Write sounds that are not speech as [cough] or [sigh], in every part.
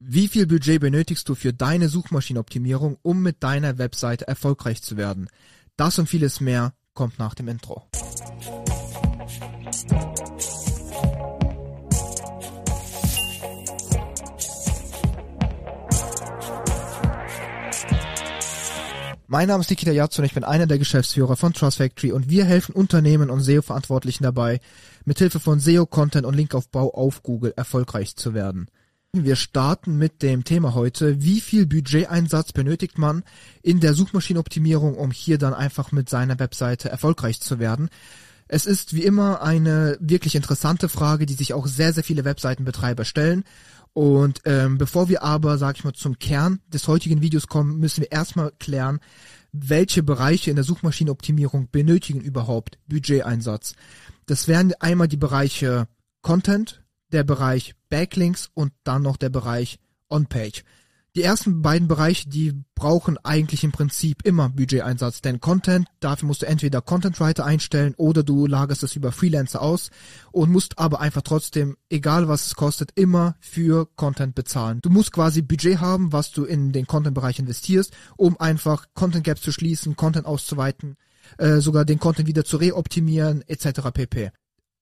Wie viel Budget benötigst du für deine Suchmaschinenoptimierung, um mit deiner Webseite erfolgreich zu werden? Das und vieles mehr kommt nach dem Intro. Mein Name ist Nikita Yatsu und ich bin einer der Geschäftsführer von Trust Factory und wir helfen Unternehmen und SEO-Verantwortlichen dabei, mithilfe von SEO-Content und Linkaufbau auf Google erfolgreich zu werden. Wir starten mit dem Thema heute. Wie viel Budgeteinsatz benötigt man in der Suchmaschinenoptimierung, um hier dann einfach mit seiner Webseite erfolgreich zu werden? Es ist wie immer eine wirklich interessante Frage, die sich auch sehr, sehr viele Webseitenbetreiber stellen. Und ähm, bevor wir aber, sag ich mal, zum Kern des heutigen Videos kommen, müssen wir erstmal klären, welche Bereiche in der Suchmaschinenoptimierung benötigen überhaupt Budgeteinsatz. Das wären einmal die Bereiche Content, der Bereich Backlinks und dann noch der Bereich On-Page. Die ersten beiden Bereiche, die brauchen eigentlich im Prinzip immer Budgeteinsatz, denn Content, dafür musst du entweder Content Writer einstellen oder du lagerst es über Freelancer aus und musst aber einfach trotzdem, egal was es kostet, immer für Content bezahlen. Du musst quasi Budget haben, was du in den Content-Bereich investierst, um einfach Content Gaps zu schließen, Content auszuweiten, äh, sogar den Content wieder zu reoptimieren, etc. pp.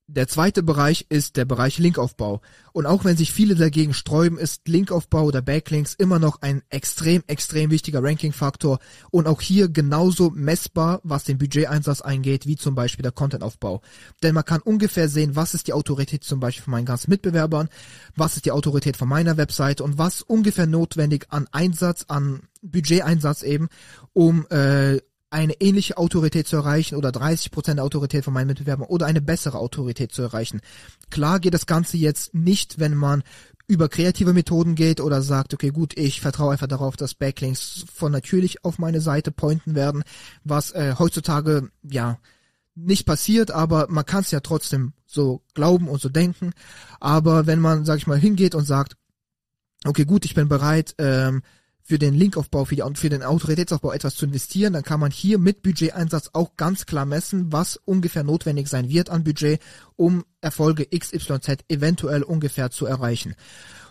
Der zweite Bereich ist der Bereich Linkaufbau. Und auch wenn sich viele dagegen sträuben, ist Linkaufbau oder Backlinks immer noch ein extrem, extrem wichtiger Ranking-Faktor und auch hier genauso messbar, was den Budgeteinsatz eingeht, wie zum Beispiel der Contentaufbau. Denn man kann ungefähr sehen, was ist die Autorität zum Beispiel von meinen ganzen Mitbewerbern, was ist die Autorität von meiner Webseite und was ungefähr notwendig an Einsatz, an Budgeteinsatz eben, um äh, eine ähnliche Autorität zu erreichen oder 30% Autorität von meinen Mitbewerbern oder eine bessere Autorität zu erreichen. Klar geht das Ganze jetzt nicht, wenn man über kreative Methoden geht oder sagt, okay, gut, ich vertraue einfach darauf, dass Backlinks von natürlich auf meine Seite pointen werden, was äh, heutzutage ja nicht passiert, aber man kann es ja trotzdem so glauben und so denken. Aber wenn man, sag ich mal, hingeht und sagt, okay, gut, ich bin bereit, ähm, für den Linkaufbau, für, die, für den Autoritätsaufbau etwas zu investieren, dann kann man hier mit Budgeteinsatz auch ganz klar messen, was ungefähr notwendig sein wird an Budget, um Erfolge XYZ eventuell ungefähr zu erreichen.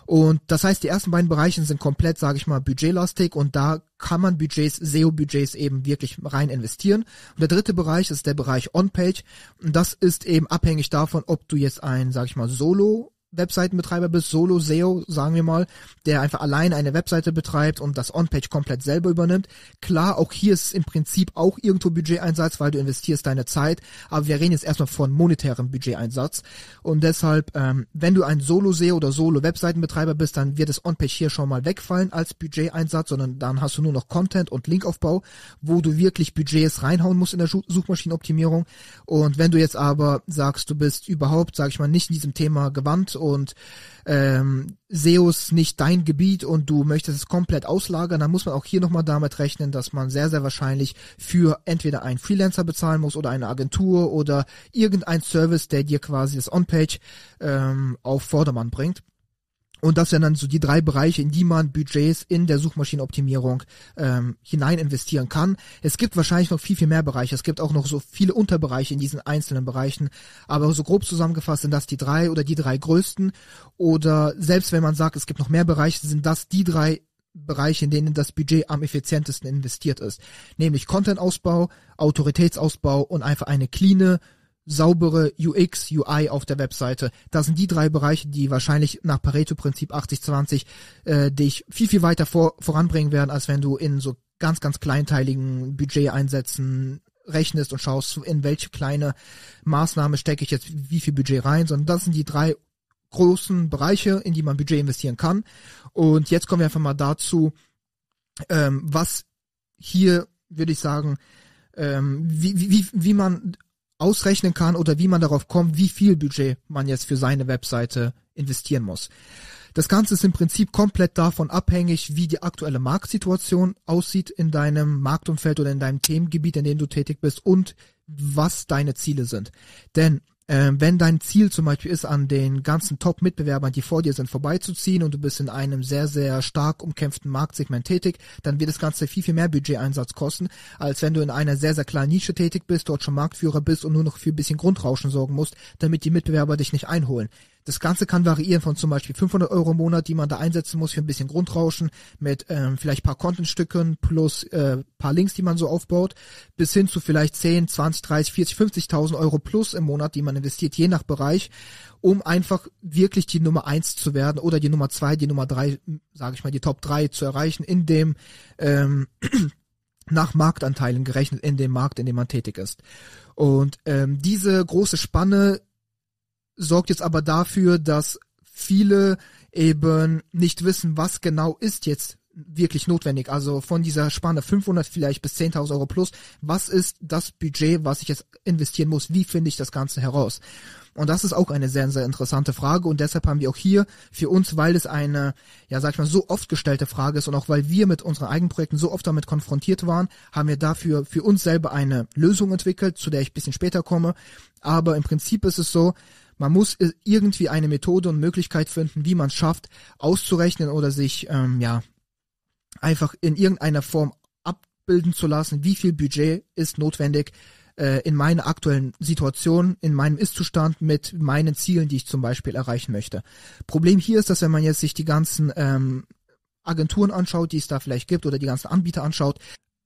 Und das heißt, die ersten beiden Bereiche sind komplett, sage ich mal, budgetlastig und da kann man Budgets, SEO-Budgets eben wirklich rein investieren. Und der dritte Bereich ist der Bereich On-Page. Und das ist eben abhängig davon, ob du jetzt ein, sage ich mal, Solo Webseitenbetreiber bist, Solo SEO, sagen wir mal, der einfach allein eine Webseite betreibt und das On-Page komplett selber übernimmt. Klar, auch hier ist im Prinzip auch irgendwo Budgeteinsatz, weil du investierst deine Zeit, aber wir reden jetzt erstmal von monetärem Budgeteinsatz. Und deshalb, ähm, wenn du ein Solo SEO oder Solo Webseitenbetreiber bist, dann wird das On-Page hier schon mal wegfallen als Budgeteinsatz, sondern dann hast du nur noch Content und Linkaufbau, wo du wirklich Budgets reinhauen musst in der Suchmaschinenoptimierung. Und wenn du jetzt aber sagst, du bist überhaupt, sag ich mal, nicht in diesem Thema gewandt und ähm, SEOs nicht dein Gebiet und du möchtest es komplett auslagern, dann muss man auch hier nochmal damit rechnen, dass man sehr, sehr wahrscheinlich für entweder einen Freelancer bezahlen muss oder eine Agentur oder irgendein Service, der dir quasi das On-Page ähm, auf Vordermann bringt. Und das sind dann so die drei Bereiche, in die man Budgets in der Suchmaschinenoptimierung ähm, hinein investieren kann. Es gibt wahrscheinlich noch viel, viel mehr Bereiche. Es gibt auch noch so viele Unterbereiche in diesen einzelnen Bereichen. Aber so grob zusammengefasst sind das die drei oder die drei größten. Oder selbst wenn man sagt, es gibt noch mehr Bereiche, sind das die drei Bereiche, in denen das Budget am effizientesten investiert ist. Nämlich Content-Ausbau, Autoritätsausbau und einfach eine cleane, saubere UX, UI auf der Webseite. Das sind die drei Bereiche, die wahrscheinlich nach Pareto-Prinzip 80-20 äh, dich viel, viel weiter vor, voranbringen werden, als wenn du in so ganz, ganz kleinteiligen Budget-Einsätzen rechnest und schaust, in welche kleine Maßnahme stecke ich jetzt wie viel Budget rein, sondern das sind die drei großen Bereiche, in die man Budget investieren kann. Und jetzt kommen wir einfach mal dazu, ähm, was hier, würde ich sagen, ähm, wie, wie, wie man ausrechnen kann oder wie man darauf kommt, wie viel Budget man jetzt für seine Webseite investieren muss. Das Ganze ist im Prinzip komplett davon abhängig, wie die aktuelle Marktsituation aussieht in deinem Marktumfeld oder in deinem Themengebiet, in dem du tätig bist und was deine Ziele sind. Denn äh, wenn dein Ziel zum Beispiel ist, an den ganzen Top-Mitbewerbern, die vor dir sind, vorbeizuziehen und du bist in einem sehr, sehr stark umkämpften Marktsegment tätig, dann wird das Ganze viel, viel mehr Budgeteinsatz kosten, als wenn du in einer sehr, sehr kleinen Nische tätig bist, dort schon Marktführer bist und nur noch für ein bisschen Grundrauschen sorgen musst, damit die Mitbewerber dich nicht einholen. Das Ganze kann variieren von zum Beispiel 500 Euro im Monat, die man da einsetzen muss für ein bisschen Grundrauschen mit ähm, vielleicht paar Contentstücken plus äh, paar Links, die man so aufbaut, bis hin zu vielleicht 10, 20, 30, 40, 50.000 Euro plus im Monat, die man investiert, je nach Bereich, um einfach wirklich die Nummer eins zu werden oder die Nummer zwei, die Nummer drei, sage ich mal, die Top drei zu erreichen in dem ähm, [clears throat] nach Marktanteilen gerechnet in dem Markt, in dem man tätig ist. Und ähm, diese große Spanne sorgt jetzt aber dafür, dass viele eben nicht wissen, was genau ist jetzt wirklich notwendig. Also von dieser Spanne 500 vielleicht bis 10.000 Euro plus, was ist das Budget, was ich jetzt investieren muss? Wie finde ich das Ganze heraus? Und das ist auch eine sehr, sehr interessante Frage und deshalb haben wir auch hier für uns, weil es eine, ja sag ich mal, so oft gestellte Frage ist und auch weil wir mit unseren Eigenprojekten so oft damit konfrontiert waren, haben wir dafür für uns selber eine Lösung entwickelt, zu der ich ein bisschen später komme. Aber im Prinzip ist es so, man muss irgendwie eine Methode und Möglichkeit finden, wie man es schafft, auszurechnen oder sich ähm, ja einfach in irgendeiner Form abbilden zu lassen, wie viel Budget ist notwendig äh, in meiner aktuellen Situation, in meinem Ist-Zustand mit meinen Zielen, die ich zum Beispiel erreichen möchte. Problem hier ist, dass wenn man jetzt sich die ganzen ähm, Agenturen anschaut, die es da vielleicht gibt oder die ganzen Anbieter anschaut,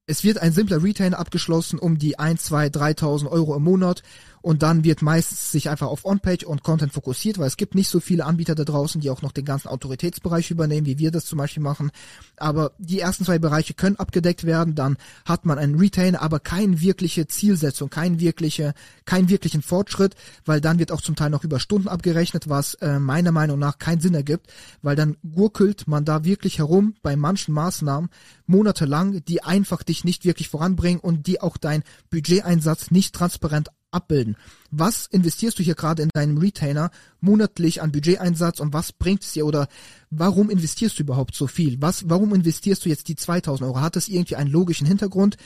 es wird ein simpler Retainer abgeschlossen um die 1, 2, 3.000 Euro im Monat und dann wird meistens sich einfach auf On-Page und Content fokussiert, weil es gibt nicht so viele Anbieter da draußen, die auch noch den ganzen Autoritätsbereich übernehmen, wie wir das zum Beispiel machen. Aber die ersten zwei Bereiche können abgedeckt werden, dann hat man einen Retainer, aber keine wirkliche Zielsetzung, kein wirkliche, keinen wirklichen Fortschritt, weil dann wird auch zum Teil noch über Stunden abgerechnet, was äh, meiner Meinung nach keinen Sinn ergibt, weil dann gurkelt man da wirklich herum bei manchen Maßnahmen monatelang, die einfach dich nicht wirklich voranbringen und die auch dein Budgeteinsatz nicht transparent abbilden. Was investierst du hier gerade in deinem Retainer monatlich an Budgeteinsatz und was bringt es dir oder warum investierst du überhaupt so viel? Was, warum investierst du jetzt die 2000 Euro? Hat das irgendwie einen logischen Hintergrund?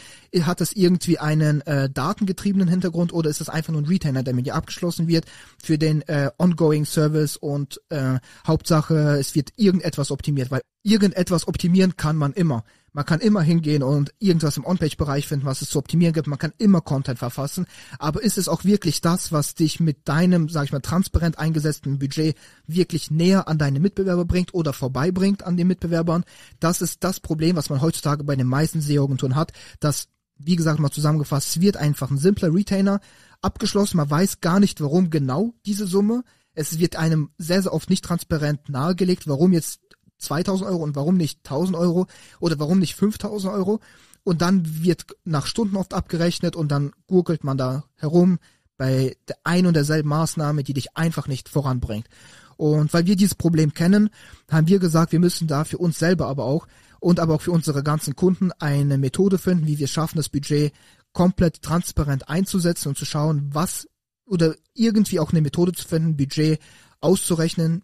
Hat das irgendwie einen äh, datengetriebenen Hintergrund oder ist das einfach nur ein Retainer, der mit dir abgeschlossen wird für den äh, ongoing Service und äh, Hauptsache es wird irgendetwas optimiert, weil irgendetwas optimieren kann man immer. Man kann immer hingehen und irgendwas im On-Page-Bereich finden, was es zu optimieren gibt. Man kann immer Content verfassen. Aber ist es auch wirklich das, was dich mit deinem, sag ich mal, transparent eingesetzten Budget wirklich näher an deine Mitbewerber bringt oder vorbeibringt an den Mitbewerbern? Das ist das Problem, was man heutzutage bei den meisten SEO-Agenturen hat, dass wie gesagt mal zusammengefasst, es wird einfach ein simpler Retainer abgeschlossen. Man weiß gar nicht, warum genau diese Summe. Es wird einem sehr, sehr oft nicht transparent nahegelegt, warum jetzt 2000 Euro und warum nicht 1000 Euro oder warum nicht 5000 Euro. Und dann wird nach Stunden oft abgerechnet und dann gurgelt man da herum bei der ein und derselben Maßnahme, die dich einfach nicht voranbringt. Und weil wir dieses Problem kennen, haben wir gesagt, wir müssen da für uns selber aber auch und aber auch für unsere ganzen Kunden eine Methode finden, wie wir schaffen, das Budget komplett transparent einzusetzen und zu schauen, was oder irgendwie auch eine Methode zu finden, Budget auszurechnen,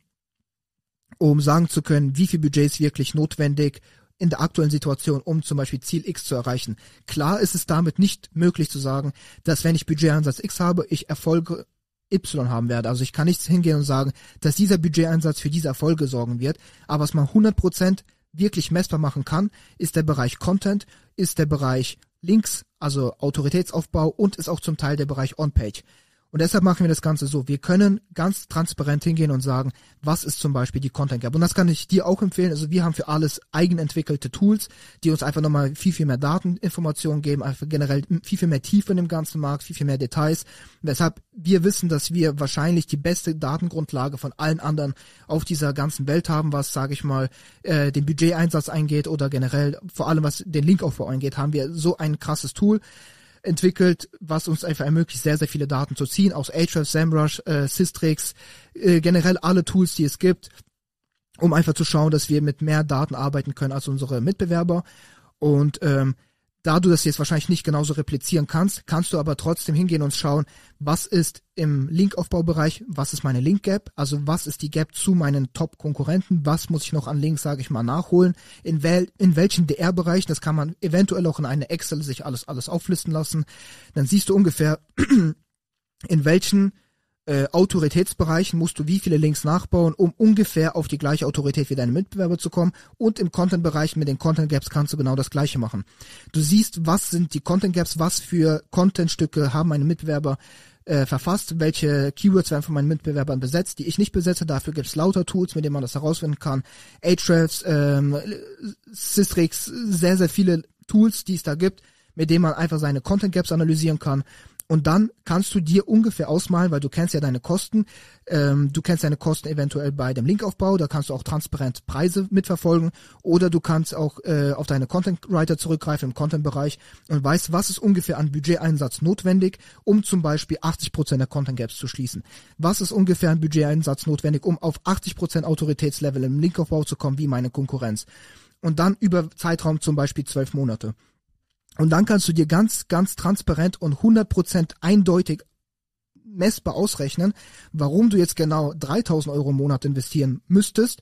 um sagen zu können, wie viel Budget ist wirklich notwendig in der aktuellen Situation, um zum Beispiel Ziel X zu erreichen. Klar ist es damit nicht möglich zu sagen, dass wenn ich Budgetansatz X habe, ich Erfolge Y haben werde. Also ich kann nicht hingehen und sagen, dass dieser Budgeteinsatz für diese Erfolge sorgen wird. Aber was man 100% wirklich messbar machen kann, ist der Bereich Content, ist der Bereich Links, also Autoritätsaufbau und ist auch zum Teil der Bereich On-Page. Und deshalb machen wir das Ganze so. Wir können ganz transparent hingehen und sagen, was ist zum Beispiel die Content Gap. Und das kann ich dir auch empfehlen. Also wir haben für alles eigenentwickelte Tools, die uns einfach nochmal viel, viel mehr Dateninformationen geben, einfach generell viel, viel mehr Tiefe in dem ganzen Markt, viel, viel mehr Details. Weshalb wir wissen, dass wir wahrscheinlich die beste Datengrundlage von allen anderen auf dieser ganzen Welt haben, was, sage ich mal, äh, den Budgeteinsatz eingeht oder generell vor allem was den Linkaufbau eingeht, haben wir so ein krasses Tool entwickelt, was uns einfach ermöglicht, sehr, sehr viele Daten zu ziehen aus Ahrefs, SEMrush, äh, Systrix, äh, generell alle Tools, die es gibt, um einfach zu schauen, dass wir mit mehr Daten arbeiten können als unsere Mitbewerber. Und ähm, da du das jetzt wahrscheinlich nicht genauso replizieren kannst, kannst du aber trotzdem hingehen und schauen, was ist im Linkaufbaubereich, was ist meine Link Gap, also was ist die Gap zu meinen Top-Konkurrenten, was muss ich noch an Links, sage ich mal, nachholen, in, wel in welchen DR-Bereichen, das kann man eventuell auch in eine Excel sich alles, alles auflisten lassen, dann siehst du ungefähr, [clears throat] in welchen äh, Autoritätsbereichen musst du wie viele Links nachbauen, um ungefähr auf die gleiche Autorität wie deine Mitbewerber zu kommen. Und im Content-Bereich mit den Content Gaps kannst du genau das gleiche machen. Du siehst, was sind die Content Gaps, was für Content-Stücke haben meine Mitbewerber äh, verfasst, welche Keywords werden von meinen Mitbewerbern besetzt, die ich nicht besetze. Dafür gibt's lauter Tools, mit denen man das herausfinden kann. Ahrefs, ähm, Systrix, sehr, sehr viele Tools, die es da gibt, mit denen man einfach seine Content Gaps analysieren kann. Und dann kannst du dir ungefähr ausmalen, weil du kennst ja deine Kosten, ähm, du kennst deine Kosten eventuell bei dem Linkaufbau, da kannst du auch transparent Preise mitverfolgen oder du kannst auch äh, auf deine Content Writer zurückgreifen im Content-Bereich und weißt, was ist ungefähr an Budgeteinsatz notwendig, um zum Beispiel 80% der Content Gaps zu schließen. Was ist ungefähr an Budgeteinsatz notwendig, um auf 80% Autoritätslevel im Linkaufbau zu kommen, wie meine Konkurrenz. Und dann über Zeitraum zum Beispiel zwölf Monate. Und dann kannst du dir ganz, ganz transparent und 100% eindeutig messbar ausrechnen, warum du jetzt genau 3000 Euro im Monat investieren müsstest,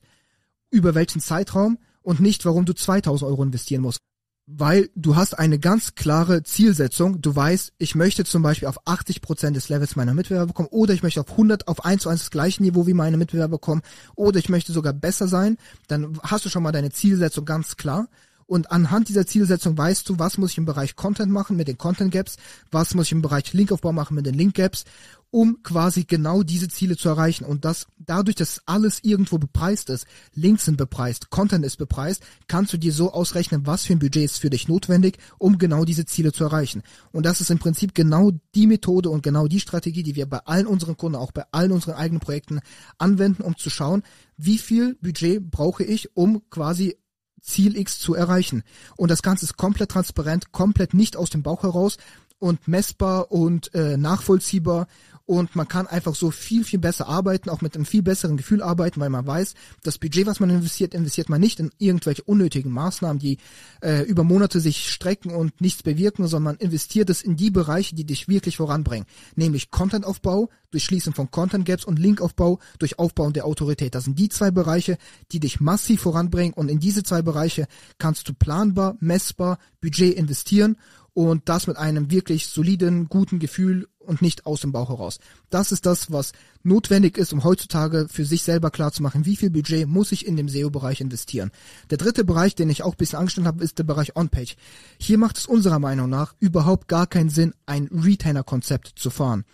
über welchen Zeitraum und nicht, warum du 2000 Euro investieren musst. Weil du hast eine ganz klare Zielsetzung. Du weißt, ich möchte zum Beispiel auf 80 Prozent des Levels meiner Mitbewerber kommen oder ich möchte auf 100, auf 1 zu 1 das gleiche Niveau wie meine Mitbewerber kommen oder ich möchte sogar besser sein. Dann hast du schon mal deine Zielsetzung ganz klar und anhand dieser Zielsetzung weißt du, was muss ich im Bereich Content machen mit den Content Gaps, was muss ich im Bereich Linkaufbau machen mit den Link Gaps, um quasi genau diese Ziele zu erreichen. Und das dadurch, dass alles irgendwo bepreist ist, Links sind bepreist, Content ist bepreist, kannst du dir so ausrechnen, was für ein Budget ist für dich notwendig, um genau diese Ziele zu erreichen. Und das ist im Prinzip genau die Methode und genau die Strategie, die wir bei allen unseren Kunden, auch bei allen unseren eigenen Projekten anwenden, um zu schauen, wie viel Budget brauche ich, um quasi Ziel X zu erreichen. Und das Ganze ist komplett transparent, komplett nicht aus dem Bauch heraus und messbar und äh, nachvollziehbar und man kann einfach so viel, viel besser arbeiten, auch mit einem viel besseren Gefühl arbeiten, weil man weiß, das Budget, was man investiert, investiert man nicht in irgendwelche unnötigen Maßnahmen, die äh, über Monate sich strecken und nichts bewirken, sondern man investiert es in die Bereiche, die dich wirklich voranbringen, nämlich Contentaufbau durch Schließen von Content Gaps und Linkaufbau durch Aufbauen der Autorität. Das sind die zwei Bereiche, die dich massiv voranbringen und in diese zwei Bereiche kannst du planbar, messbar Budget investieren und das mit einem wirklich soliden, guten Gefühl und nicht aus dem Bauch heraus. Das ist das, was notwendig ist, um heutzutage für sich selber klarzumachen, wie viel Budget muss ich in dem SEO-Bereich investieren. Der dritte Bereich, den ich auch ein bisschen angestellt habe, ist der Bereich On-Page. Hier macht es unserer Meinung nach überhaupt gar keinen Sinn, ein Retainer-Konzept zu fahren.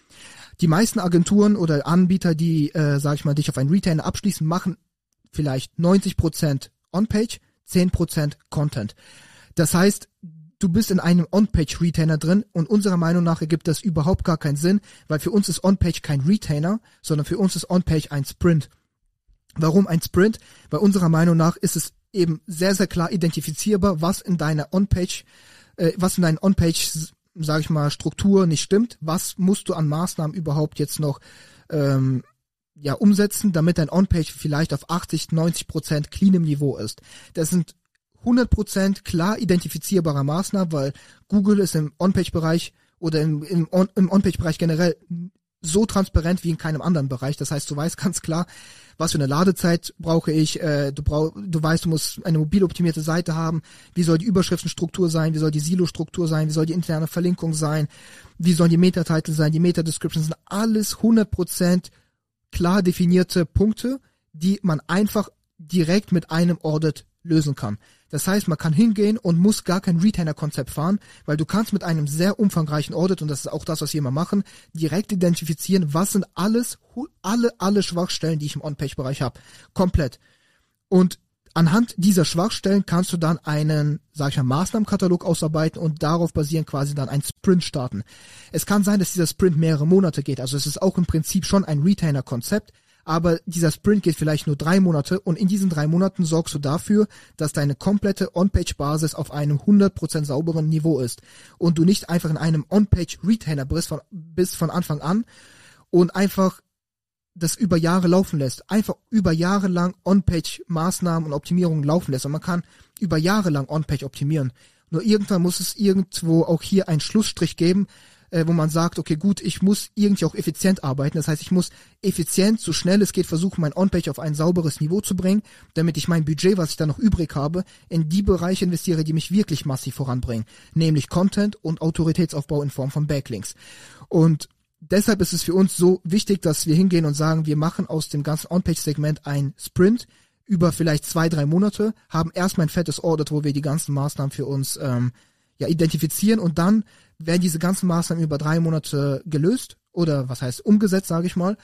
Die meisten Agenturen oder Anbieter, die, äh, sag ich mal, dich auf einen Retainer abschließen, machen vielleicht 90% On-Page, 10% Content. Das heißt, du bist in einem On-Page-Retainer drin und unserer Meinung nach ergibt das überhaupt gar keinen Sinn, weil für uns ist On-Page kein Retainer, sondern für uns ist On-Page ein Sprint. Warum ein Sprint? Weil unserer Meinung nach ist es eben sehr, sehr klar identifizierbar, was in deiner On-Page, äh, was in deiner On-Page, sag ich mal, Struktur nicht stimmt. Was musst du an Maßnahmen überhaupt jetzt noch ähm, ja, umsetzen, damit dein On-Page vielleicht auf 80, 90 Prozent cleanem Niveau ist. Das sind 100% klar identifizierbare Maßnahmen, weil Google ist im On-Page-Bereich oder im, im On-Page-Bereich generell so transparent wie in keinem anderen Bereich. Das heißt, du weißt ganz klar, was für eine Ladezeit brauche ich. Äh, du, brauch, du weißt, du musst eine mobil optimierte Seite haben. Wie soll die Überschriftenstruktur sein? Wie soll die Silo-Struktur sein? Wie soll die interne Verlinkung sein? Wie sollen die Meta-Titel sein? Die Meta-Descriptions sind alles 100% klar definierte Punkte, die man einfach direkt mit einem Audit lösen kann. Das heißt, man kann hingehen und muss gar kein Retainer-Konzept fahren, weil du kannst mit einem sehr umfangreichen Audit, und das ist auch das, was wir immer machen, direkt identifizieren, was sind alles, alle, alle Schwachstellen, die ich im On-Page-Bereich habe. Komplett. Und anhand dieser Schwachstellen kannst du dann einen, sag ich mal, Maßnahmenkatalog ausarbeiten und darauf basieren quasi dann ein Sprint starten. Es kann sein, dass dieser Sprint mehrere Monate geht. Also es ist auch im Prinzip schon ein Retainer-Konzept aber dieser Sprint geht vielleicht nur drei Monate und in diesen drei Monaten sorgst du dafür, dass deine komplette On-Page-Basis auf einem 100% sauberen Niveau ist und du nicht einfach in einem On-Page-Retainer bist von, bist von Anfang an und einfach das über Jahre laufen lässt, einfach über Jahre lang On-Page-Maßnahmen und Optimierungen laufen lässt und man kann über Jahre lang On-Page optimieren. Nur irgendwann muss es irgendwo auch hier einen Schlussstrich geben, äh, wo man sagt, okay, gut, ich muss irgendwie auch effizient arbeiten. Das heißt, ich muss effizient, so schnell es geht, versuchen, mein On-Page auf ein sauberes Niveau zu bringen, damit ich mein Budget, was ich da noch übrig habe, in die Bereiche investiere, die mich wirklich massiv voranbringen. Nämlich Content und Autoritätsaufbau in Form von Backlinks. Und deshalb ist es für uns so wichtig, dass wir hingehen und sagen, wir machen aus dem ganzen On-Page-Segment ein Sprint über vielleicht zwei, drei Monate, haben erstmal ein fettes Audit, wo wir die ganzen Maßnahmen für uns ähm, ja, identifizieren und dann werden diese ganzen Maßnahmen über drei Monate gelöst oder was heißt umgesetzt, sage ich mal.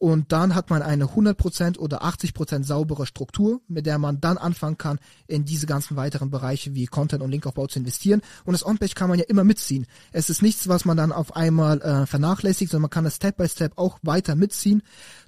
Und dann hat man eine 100% oder 80% saubere Struktur, mit der man dann anfangen kann, in diese ganzen weiteren Bereiche wie Content und Linkaufbau zu investieren. Und das On-Page kann man ja immer mitziehen. Es ist nichts, was man dann auf einmal äh, vernachlässigt, sondern man kann es Step by Step auch weiter mitziehen.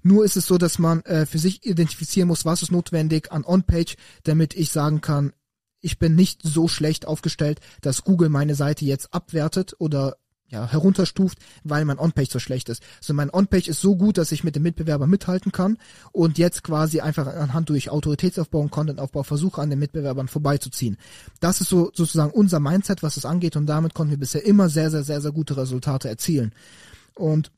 Nur ist es so, dass man äh, für sich identifizieren muss, was ist notwendig an On-Page, damit ich sagen kann, ich bin nicht so schlecht aufgestellt, dass Google meine Seite jetzt abwertet oder ja, herunterstuft, weil mein On-Page so schlecht ist. Also mein On-Page ist so gut, dass ich mit dem Mitbewerber mithalten kann und jetzt quasi einfach anhand durch Autoritätsaufbau und Content-Aufbau versuche, an den Mitbewerbern vorbeizuziehen. Das ist so sozusagen unser Mindset, was es angeht und damit konnten wir bisher immer sehr, sehr, sehr, sehr gute Resultate erzielen. Und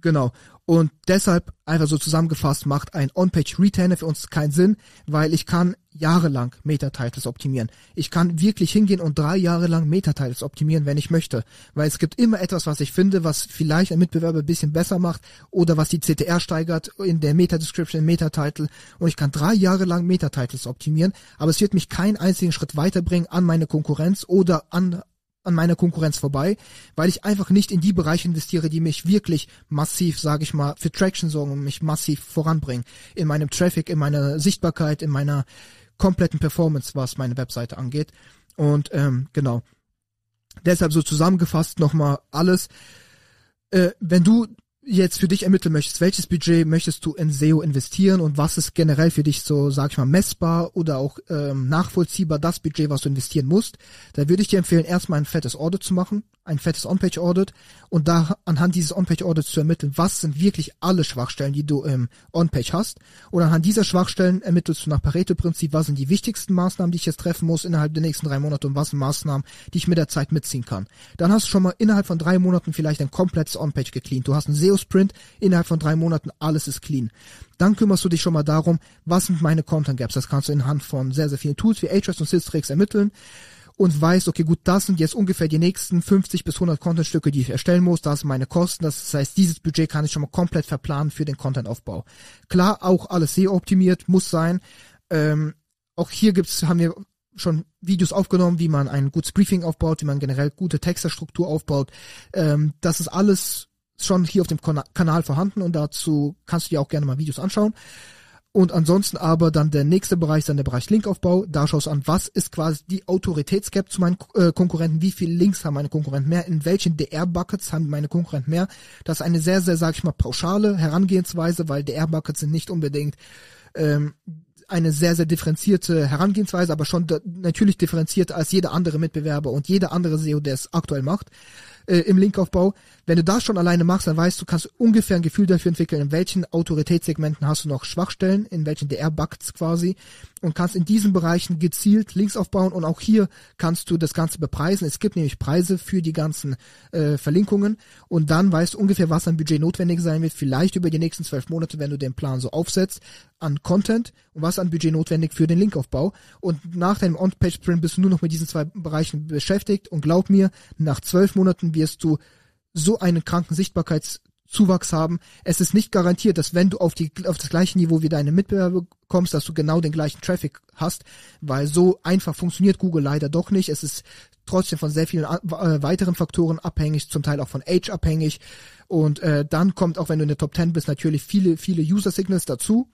genau. Und deshalb einfach so zusammengefasst macht ein On-Page-Retainer für uns keinen Sinn, weil ich kann jahrelang Meta-Titles optimieren. Ich kann wirklich hingehen und drei Jahre lang Meta-Titles optimieren, wenn ich möchte. Weil es gibt immer etwas, was ich finde, was vielleicht ein Mitbewerber ein bisschen besser macht oder was die CTR steigert in der Meta-Description, Meta-Title. Und ich kann drei Jahre lang Meta-Titles optimieren, aber es wird mich keinen einzigen Schritt weiterbringen an meine Konkurrenz oder an an meiner Konkurrenz vorbei, weil ich einfach nicht in die Bereiche investiere, die mich wirklich massiv, sage ich mal, für Traction sorgen und mich massiv voranbringen. In meinem Traffic, in meiner Sichtbarkeit, in meiner kompletten Performance, was meine Webseite angeht. Und ähm, genau. Deshalb so zusammengefasst nochmal alles. Äh, wenn du jetzt für dich ermitteln möchtest, welches Budget möchtest du in SEO investieren und was ist generell für dich so, sag ich mal, messbar oder auch ähm, nachvollziehbar das Budget, was du investieren musst, da würde ich dir empfehlen, erstmal ein fettes Audit zu machen, ein fettes On-Page-Audit und da anhand dieses On-Page-Audits zu ermitteln, was sind wirklich alle Schwachstellen, die du im On-Page hast. Und anhand dieser Schwachstellen ermittelst du nach Pareto-Prinzip, was sind die wichtigsten Maßnahmen, die ich jetzt treffen muss innerhalb der nächsten drei Monate und was sind Maßnahmen, die ich mit der Zeit mitziehen kann. Dann hast du schon mal innerhalb von drei Monaten vielleicht ein komplettes On-Page gecleant. Du hast einen SEO-Sprint, innerhalb von drei Monaten alles ist clean. Dann kümmerst du dich schon mal darum, was sind meine Content Gaps. Das kannst du inhand von sehr, sehr vielen Tools wie Ahrefs und Sistrix ermitteln und weißt, okay, gut, das sind jetzt ungefähr die nächsten 50 bis 100 Contentstücke, die ich erstellen muss, das sind meine Kosten, das heißt, dieses Budget kann ich schon mal komplett verplanen für den Contentaufbau. Klar, auch alles SEO optimiert, muss sein. Ähm, auch hier gibt's, haben wir schon Videos aufgenommen, wie man ein gutes Briefing aufbaut, wie man generell gute Texterstruktur aufbaut. Ähm, das ist alles schon hier auf dem Kanal vorhanden und dazu kannst du dir auch gerne mal Videos anschauen. Und ansonsten aber dann der nächste Bereich, dann der Bereich Linkaufbau. Da schaust du an, was ist quasi die Autoritätsgap zu meinen äh, Konkurrenten, wie viele Links haben meine Konkurrenten mehr, in welchen DR-Buckets haben meine Konkurrenten mehr. Das ist eine sehr, sehr, sag ich mal, pauschale Herangehensweise, weil DR-Buckets sind nicht unbedingt ähm, eine sehr, sehr differenzierte Herangehensweise, aber schon natürlich differenzierter als jeder andere Mitbewerber und jeder andere SEO, der es aktuell macht äh, im Linkaufbau. Wenn du das schon alleine machst, dann weißt du, kannst ungefähr ein Gefühl dafür entwickeln, in welchen Autoritätssegmenten hast du noch Schwachstellen, in welchen DR-Bugs quasi und kannst in diesen Bereichen gezielt Links aufbauen und auch hier kannst du das Ganze bepreisen. Es gibt nämlich Preise für die ganzen äh, Verlinkungen und dann weißt du ungefähr, was an Budget notwendig sein wird, vielleicht über die nächsten zwölf Monate, wenn du den Plan so aufsetzt, an Content und was an Budget notwendig für den Linkaufbau. Und nach deinem On-Page-Sprint bist du nur noch mit diesen zwei Bereichen beschäftigt und glaub mir, nach zwölf Monaten wirst du so einen kranken Sichtbarkeitszuwachs haben. Es ist nicht garantiert, dass wenn du auf, die, auf das gleiche Niveau wie deine Mitbewerber kommst, dass du genau den gleichen Traffic hast, weil so einfach funktioniert Google leider doch nicht. Es ist trotzdem von sehr vielen äh, weiteren Faktoren abhängig, zum Teil auch von Age abhängig. Und äh, dann kommt auch, wenn du in der Top 10 bist, natürlich viele, viele User Signals dazu.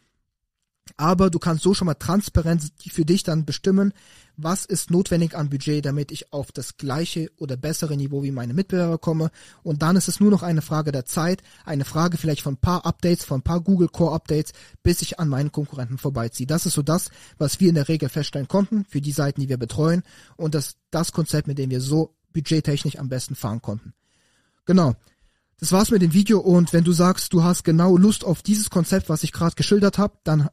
Aber du kannst so schon mal transparent für dich dann bestimmen, was ist notwendig an Budget, damit ich auf das gleiche oder bessere Niveau wie meine Mitbewerber komme. Und dann ist es nur noch eine Frage der Zeit, eine Frage vielleicht von ein paar Updates, von ein paar Google Core Updates, bis ich an meinen Konkurrenten vorbeiziehe. Das ist so das, was wir in der Regel feststellen konnten für die Seiten, die wir betreuen. Und das, das Konzept, mit dem wir so budgettechnisch am besten fahren konnten. Genau. Das war's mit dem Video und wenn du sagst, du hast genau Lust auf dieses Konzept, was ich gerade geschildert habe, dann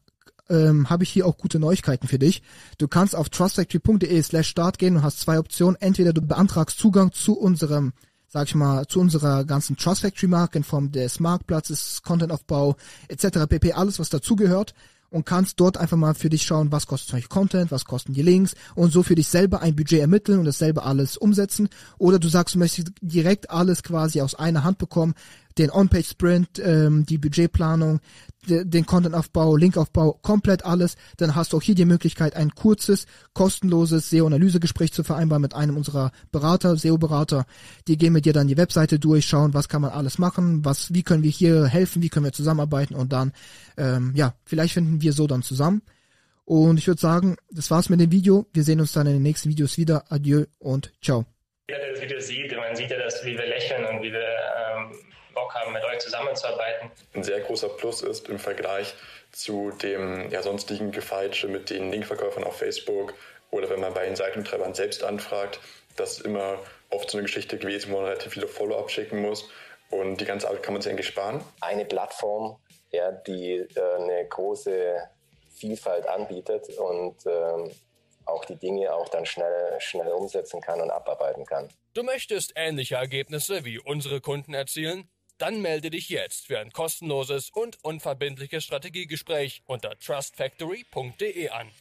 ähm, habe ich hier auch gute Neuigkeiten für dich. Du kannst auf trustfactory.de slash start gehen und hast zwei Optionen. Entweder du beantragst Zugang zu unserem sag ich mal, zu unserer ganzen Trust Factory Marke in Form des Marktplatzes, Contentaufbau etc. pp. alles was dazugehört und kannst dort einfach mal für dich schauen, was kostet zum Beispiel Content, was kosten die Links und so für dich selber ein Budget ermitteln und dasselbe alles umsetzen. Oder du sagst, du möchtest direkt alles quasi aus einer Hand bekommen, den On-Page-Sprint, ähm, die Budgetplanung, den Content-Aufbau, Linkaufbau, komplett alles, dann hast du auch hier die Möglichkeit, ein kurzes, kostenloses SEO-Analysegespräch zu vereinbaren mit einem unserer Berater, SEO-Berater. Die gehen mit dir dann die Webseite durch, schauen, was kann man alles machen, was, wie können wir hier helfen, wie können wir zusammenarbeiten und dann, ähm, ja, vielleicht finden wir so dann zusammen. Und ich würde sagen, das war's mit dem Video. Wir sehen uns dann in den nächsten Videos wieder. Adieu und ciao. Jeder, der das Video sieht, man sieht ja, dass, wie wir lächeln und wie wir ähm, Bock haben, mit euch zusammenzuarbeiten. Ein sehr großer Plus ist im Vergleich zu dem ja, sonstigen Gefeitsche mit den Linkverkäufern auf Facebook oder wenn man bei den Seitentreibern selbst anfragt, das ist immer oft so eine Geschichte gewesen, wo man relativ viele Follow-up schicken muss. Und die ganze Arbeit kann man sich eigentlich sparen. Eine Plattform, ja, die äh, eine große Vielfalt anbietet und ähm, auch die Dinge auch dann schnell, schnell umsetzen kann und abarbeiten kann. Du möchtest ähnliche Ergebnisse wie unsere Kunden erzielen? Dann melde dich jetzt für ein kostenloses und unverbindliches Strategiegespräch unter trustfactory.de an.